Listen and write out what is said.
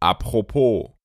à propos